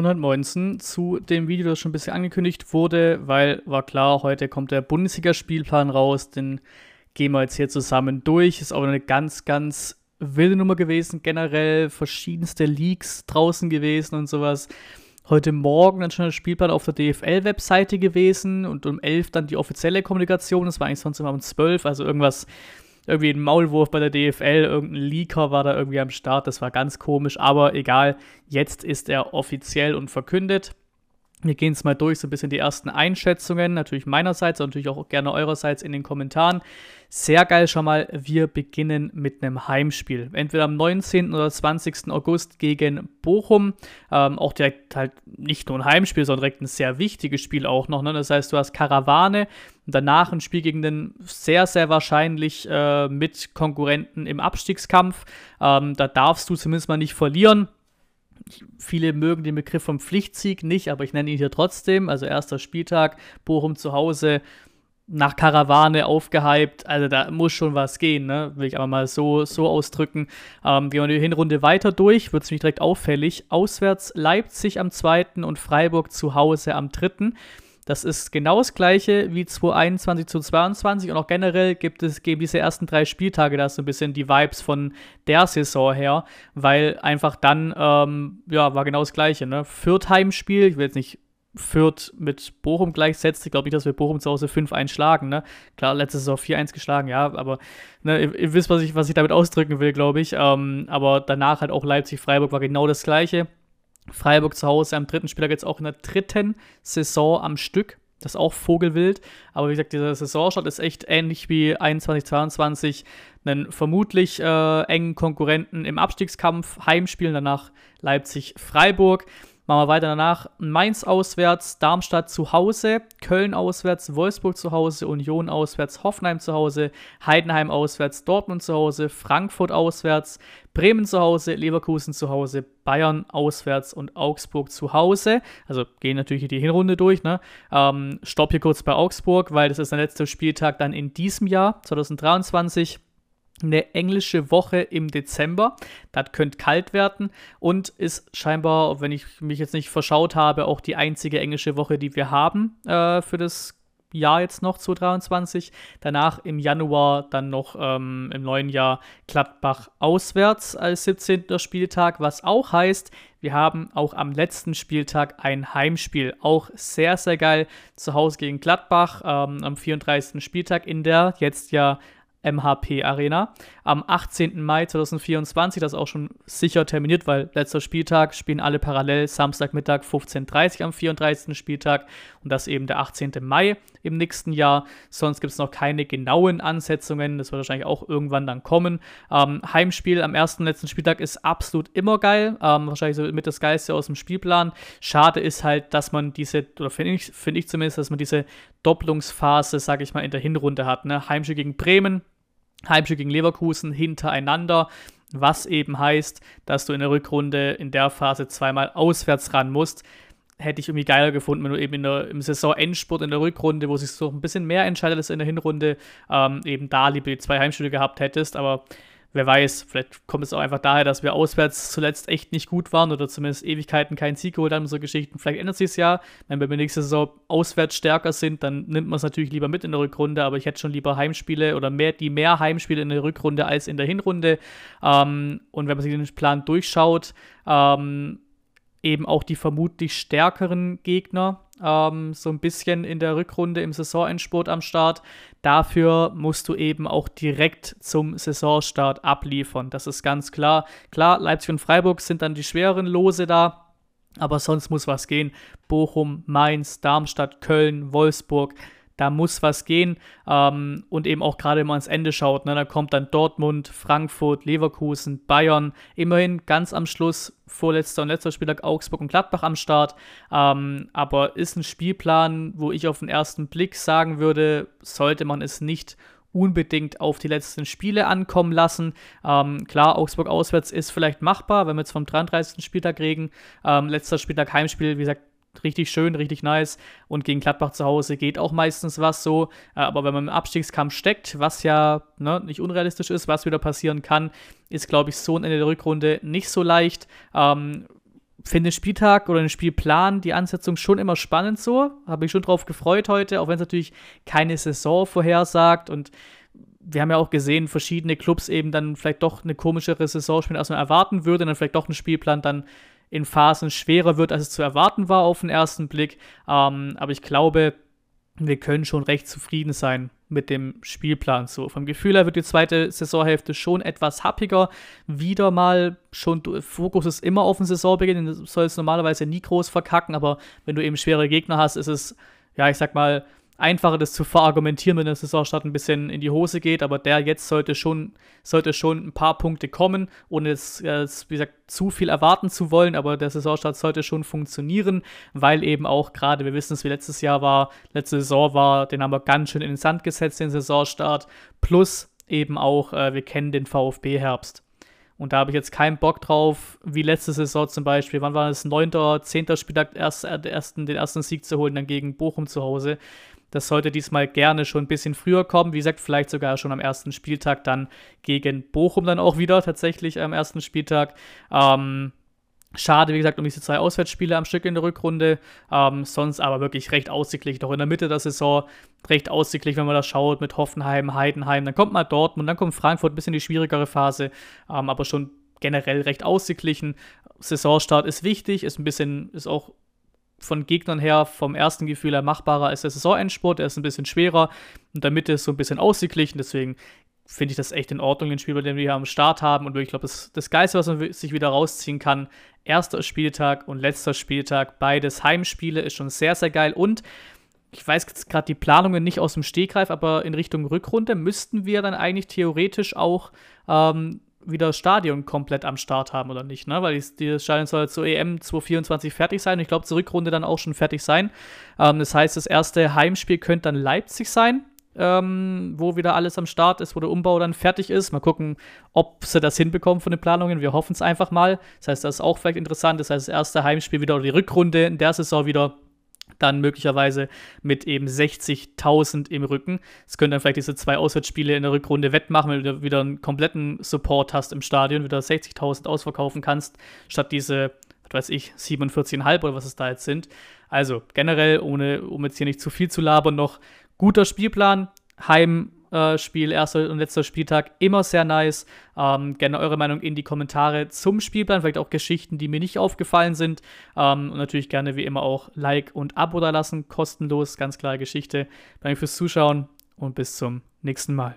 und halt Moinsen zu dem Video, das schon ein bisschen angekündigt wurde, weil war klar, heute kommt der Bundesliga-Spielplan raus, den gehen wir jetzt hier zusammen durch. Ist auch eine ganz, ganz wilde Nummer gewesen, generell verschiedenste Leaks draußen gewesen und sowas. Heute Morgen dann schon der Spielplan auf der DFL-Webseite gewesen und um 11 dann die offizielle Kommunikation. Das war eigentlich sonst immer um 12, also irgendwas irgendwie ein Maulwurf bei der DFL, irgendein Leaker war da irgendwie am Start, das war ganz komisch, aber egal, jetzt ist er offiziell und verkündet. Wir gehen es mal durch, so ein bisschen die ersten Einschätzungen, natürlich meinerseits und natürlich auch gerne eurerseits in den Kommentaren. Sehr geil schon mal, wir beginnen mit einem Heimspiel. Entweder am 19. oder 20. August gegen Bochum. Ähm, auch direkt halt nicht nur ein Heimspiel, sondern direkt ein sehr wichtiges Spiel auch noch. Ne? Das heißt, du hast Karawane und danach ein Spiel gegen den sehr, sehr wahrscheinlich äh, mit Konkurrenten im Abstiegskampf. Ähm, da darfst du zumindest mal nicht verlieren viele mögen den Begriff vom Pflichtsieg nicht, aber ich nenne ihn hier trotzdem. Also erster Spieltag, Bochum zu Hause, nach Karawane aufgehypt. Also da muss schon was gehen, ne? Will ich aber mal so, so ausdrücken. Ähm, wir die Hinrunde weiter durch, wird es nämlich direkt auffällig. Auswärts Leipzig am zweiten und Freiburg zu Hause am dritten. Das ist genau das gleiche wie 2021 zu 2022 und auch generell gibt es geben diese ersten drei Spieltage da so ein bisschen die Vibes von der Saison her, weil einfach dann, ähm, ja, war genau das gleiche. Ne? Fürth Heimspiel, ich will jetzt nicht Fürth mit Bochum gleichsetzt. Ich glaube nicht, dass wir Bochum zu Hause 5-1 schlagen. Ne? Klar, letzte Saison 4-1 geschlagen, ja, aber ne, ihr, ihr, wisst, was ich, was ich damit ausdrücken will, glaube ich. Ähm, aber danach halt auch Leipzig-Freiburg war genau das Gleiche. Freiburg zu Hause am dritten Spieltag jetzt auch in der dritten Saison am Stück. Das ist auch Vogelwild. Aber wie gesagt, dieser Saisonstart ist echt ähnlich wie 21, 22. Einen vermutlich äh, engen Konkurrenten im Abstiegskampf, Heimspielen, danach Leipzig-Freiburg. Machen wir weiter danach. Mainz auswärts, Darmstadt zu Hause, Köln auswärts, Wolfsburg zu Hause, Union auswärts, Hoffenheim zu Hause, Heidenheim auswärts, Dortmund zu Hause, Frankfurt auswärts, Bremen zu Hause, Leverkusen zu Hause, Bayern auswärts und Augsburg zu Hause. Also gehen natürlich die Hinrunde durch. Ne? Ähm, stopp hier kurz bei Augsburg, weil das ist der letzte Spieltag dann in diesem Jahr, 2023 eine englische Woche im Dezember. Das könnte kalt werden und ist scheinbar, wenn ich mich jetzt nicht verschaut habe, auch die einzige englische Woche, die wir haben äh, für das Jahr jetzt noch 2023. Danach im Januar dann noch ähm, im neuen Jahr Gladbach auswärts als 17. Spieltag, was auch heißt, wir haben auch am letzten Spieltag ein Heimspiel. Auch sehr, sehr geil zu Hause gegen Gladbach ähm, am 34. Spieltag in der jetzt ja MHP Arena. Am 18. Mai 2024, das ist auch schon sicher terminiert, weil letzter Spieltag spielen alle parallel Samstagmittag 15.30 Uhr am 34. Spieltag und das eben der 18. Mai im nächsten Jahr. Sonst gibt es noch keine genauen Ansetzungen, das wird wahrscheinlich auch irgendwann dann kommen. Ähm, Heimspiel am ersten letzten Spieltag ist absolut immer geil, ähm, wahrscheinlich so mit das Geilste aus dem Spielplan. Schade ist halt, dass man diese, oder finde ich, find ich zumindest, dass man diese Doppelungsphase, sage ich mal, in der Hinrunde hat. Ne? Heimspiel gegen Bremen, Heimspiel gegen Leverkusen hintereinander, was eben heißt, dass du in der Rückrunde in der Phase zweimal auswärts ran musst. Hätte ich irgendwie geiler gefunden, wenn du eben in der, im Saisonendspurt in der Rückrunde, wo sich so ein bisschen mehr entscheidet als in der Hinrunde, ähm, eben da lieber die zwei Heimspiele gehabt hättest. Aber wer weiß, vielleicht kommt es auch einfach daher, dass wir auswärts zuletzt echt nicht gut waren oder zumindest Ewigkeiten keinen Sieg geholt haben, so Geschichten. Vielleicht ändert sich es ja. Wenn wir nächste Saison auswärts stärker sind, dann nimmt man es natürlich lieber mit in der Rückrunde, aber ich hätte schon lieber Heimspiele oder mehr, die mehr Heimspiele in der Rückrunde als in der Hinrunde. Ähm, und wenn man sich den Plan durchschaut, ähm, eben auch die vermutlich stärkeren Gegner ähm, so ein bisschen in der Rückrunde im Saisonendspurt am Start. Dafür musst du eben auch direkt zum Saisonstart abliefern. Das ist ganz klar. Klar, Leipzig und Freiburg sind dann die schweren Lose da. Aber sonst muss was gehen. Bochum, Mainz, Darmstadt, Köln, Wolfsburg da muss was gehen. Ähm, und eben auch gerade, wenn man ans Ende schaut, ne, da kommt dann Dortmund, Frankfurt, Leverkusen, Bayern, immerhin ganz am Schluss, vorletzter und letzter Spieltag Augsburg und Gladbach am Start. Ähm, aber ist ein Spielplan, wo ich auf den ersten Blick sagen würde, sollte man es nicht unbedingt auf die letzten Spiele ankommen lassen. Ähm, klar, Augsburg auswärts ist vielleicht machbar, wenn wir jetzt vom 33. Spieltag reden. Ähm, letzter Spieltag Heimspiel, wie gesagt, richtig schön, richtig nice. Und gegen Gladbach zu Hause geht auch meistens was so. Äh, aber wenn man im Abstiegskampf steckt, was ja ne, nicht unrealistisch ist, was wieder passieren kann, ist, glaube ich, so ein Ende der Rückrunde nicht so leicht. Ähm, finde den Spieltag oder den Spielplan, die Ansetzung schon immer spannend so. Habe ich schon drauf gefreut heute, auch wenn es natürlich keine Saison vorhersagt und wir haben ja auch gesehen, verschiedene Clubs eben dann vielleicht doch eine komischere Saison spielen, als man erwarten würde, und dann vielleicht doch ein Spielplan dann in Phasen schwerer wird, als es zu erwarten war auf den ersten Blick. Ähm, aber ich glaube, wir können schon recht zufrieden sein mit dem Spielplan. So, vom Gefühl her wird die zweite Saisonhälfte schon etwas happiger. Wieder mal, schon Fokus ist immer auf den Saisonbeginn, du sollst normalerweise nie groß verkacken, aber wenn du eben schwere Gegner hast, ist es, ja, ich sag mal, einfacher, das zu verargumentieren, wenn der Saisonstart ein bisschen in die Hose geht. Aber der jetzt sollte schon, sollte schon ein paar Punkte kommen, ohne jetzt, äh, wie gesagt, zu viel erwarten zu wollen. Aber der Saisonstart sollte schon funktionieren, weil eben auch gerade, wir wissen es, wie letztes Jahr war, letzte Saison war, den haben wir ganz schön in den Sand gesetzt, den Saisonstart. Plus eben auch, äh, wir kennen den VfB-Herbst. Und da habe ich jetzt keinen Bock drauf, wie letzte Saison zum Beispiel. Wann war es? 9., 10. Spieltag erst, äh, ersten, den ersten Sieg zu holen, dann gegen Bochum zu Hause. Das sollte diesmal gerne schon ein bisschen früher kommen. Wie gesagt, vielleicht sogar schon am ersten Spieltag dann gegen Bochum dann auch wieder tatsächlich am ersten Spieltag. Ähm, Schade, wie gesagt, um diese zwei Auswärtsspiele am Stück in der Rückrunde. Ähm, sonst aber wirklich recht ausgeglichen. Doch in der Mitte der Saison recht ausgeglichen, wenn man da schaut, mit Hoffenheim, Heidenheim. Dann kommt mal Dortmund, dann kommt Frankfurt, ein bisschen die schwierigere Phase, ähm, aber schon generell recht ausgeglichen. Saisonstart ist wichtig, ist ein bisschen, ist auch von Gegnern her vom ersten Gefühl her machbarer als der Saisonendsport. Der ist ein bisschen schwerer und der Mitte ist so ein bisschen ausgeglichen. Deswegen finde ich das echt in Ordnung, den Spiel, den wir hier am Start haben. Und ich glaube, das, das Geiste, was man sich wieder rausziehen kann, erster Spieltag und letzter Spieltag, beides Heimspiele, ist schon sehr, sehr geil. Und ich weiß jetzt gerade die Planungen nicht aus dem Stegreif, aber in Richtung Rückrunde müssten wir dann eigentlich theoretisch auch ähm, wieder Stadion komplett am Start haben oder nicht, ne? Weil das Stadion soll zur EM 2024 fertig sein. Ich glaube, zur Rückrunde dann auch schon fertig sein. Ähm, das heißt, das erste Heimspiel könnte dann Leipzig sein. Ähm, wo wieder alles am Start ist, wo der Umbau dann fertig ist. Mal gucken, ob sie das hinbekommen von den Planungen. Wir hoffen es einfach mal. Das heißt, das ist auch vielleicht interessant. Das heißt, das erste Heimspiel wieder oder die Rückrunde in der Saison wieder dann möglicherweise mit eben 60.000 im Rücken. Es können dann vielleicht diese zwei Auswärtsspiele in der Rückrunde wettmachen, wenn du wieder einen kompletten Support hast im Stadion, wieder 60.000 ausverkaufen kannst, statt diese, was weiß ich, 47,5 oder was es da jetzt sind. Also generell, ohne, um jetzt hier nicht zu viel zu labern, noch guter Spielplan. Heim äh, erster und letzter Spieltag, immer sehr nice. Ähm, gerne eure Meinung in die Kommentare zum Spielplan, vielleicht auch Geschichten, die mir nicht aufgefallen sind. Ähm, und natürlich gerne wie immer auch Like und Abo da lassen, kostenlos, ganz klare Geschichte. Danke fürs Zuschauen und bis zum nächsten Mal.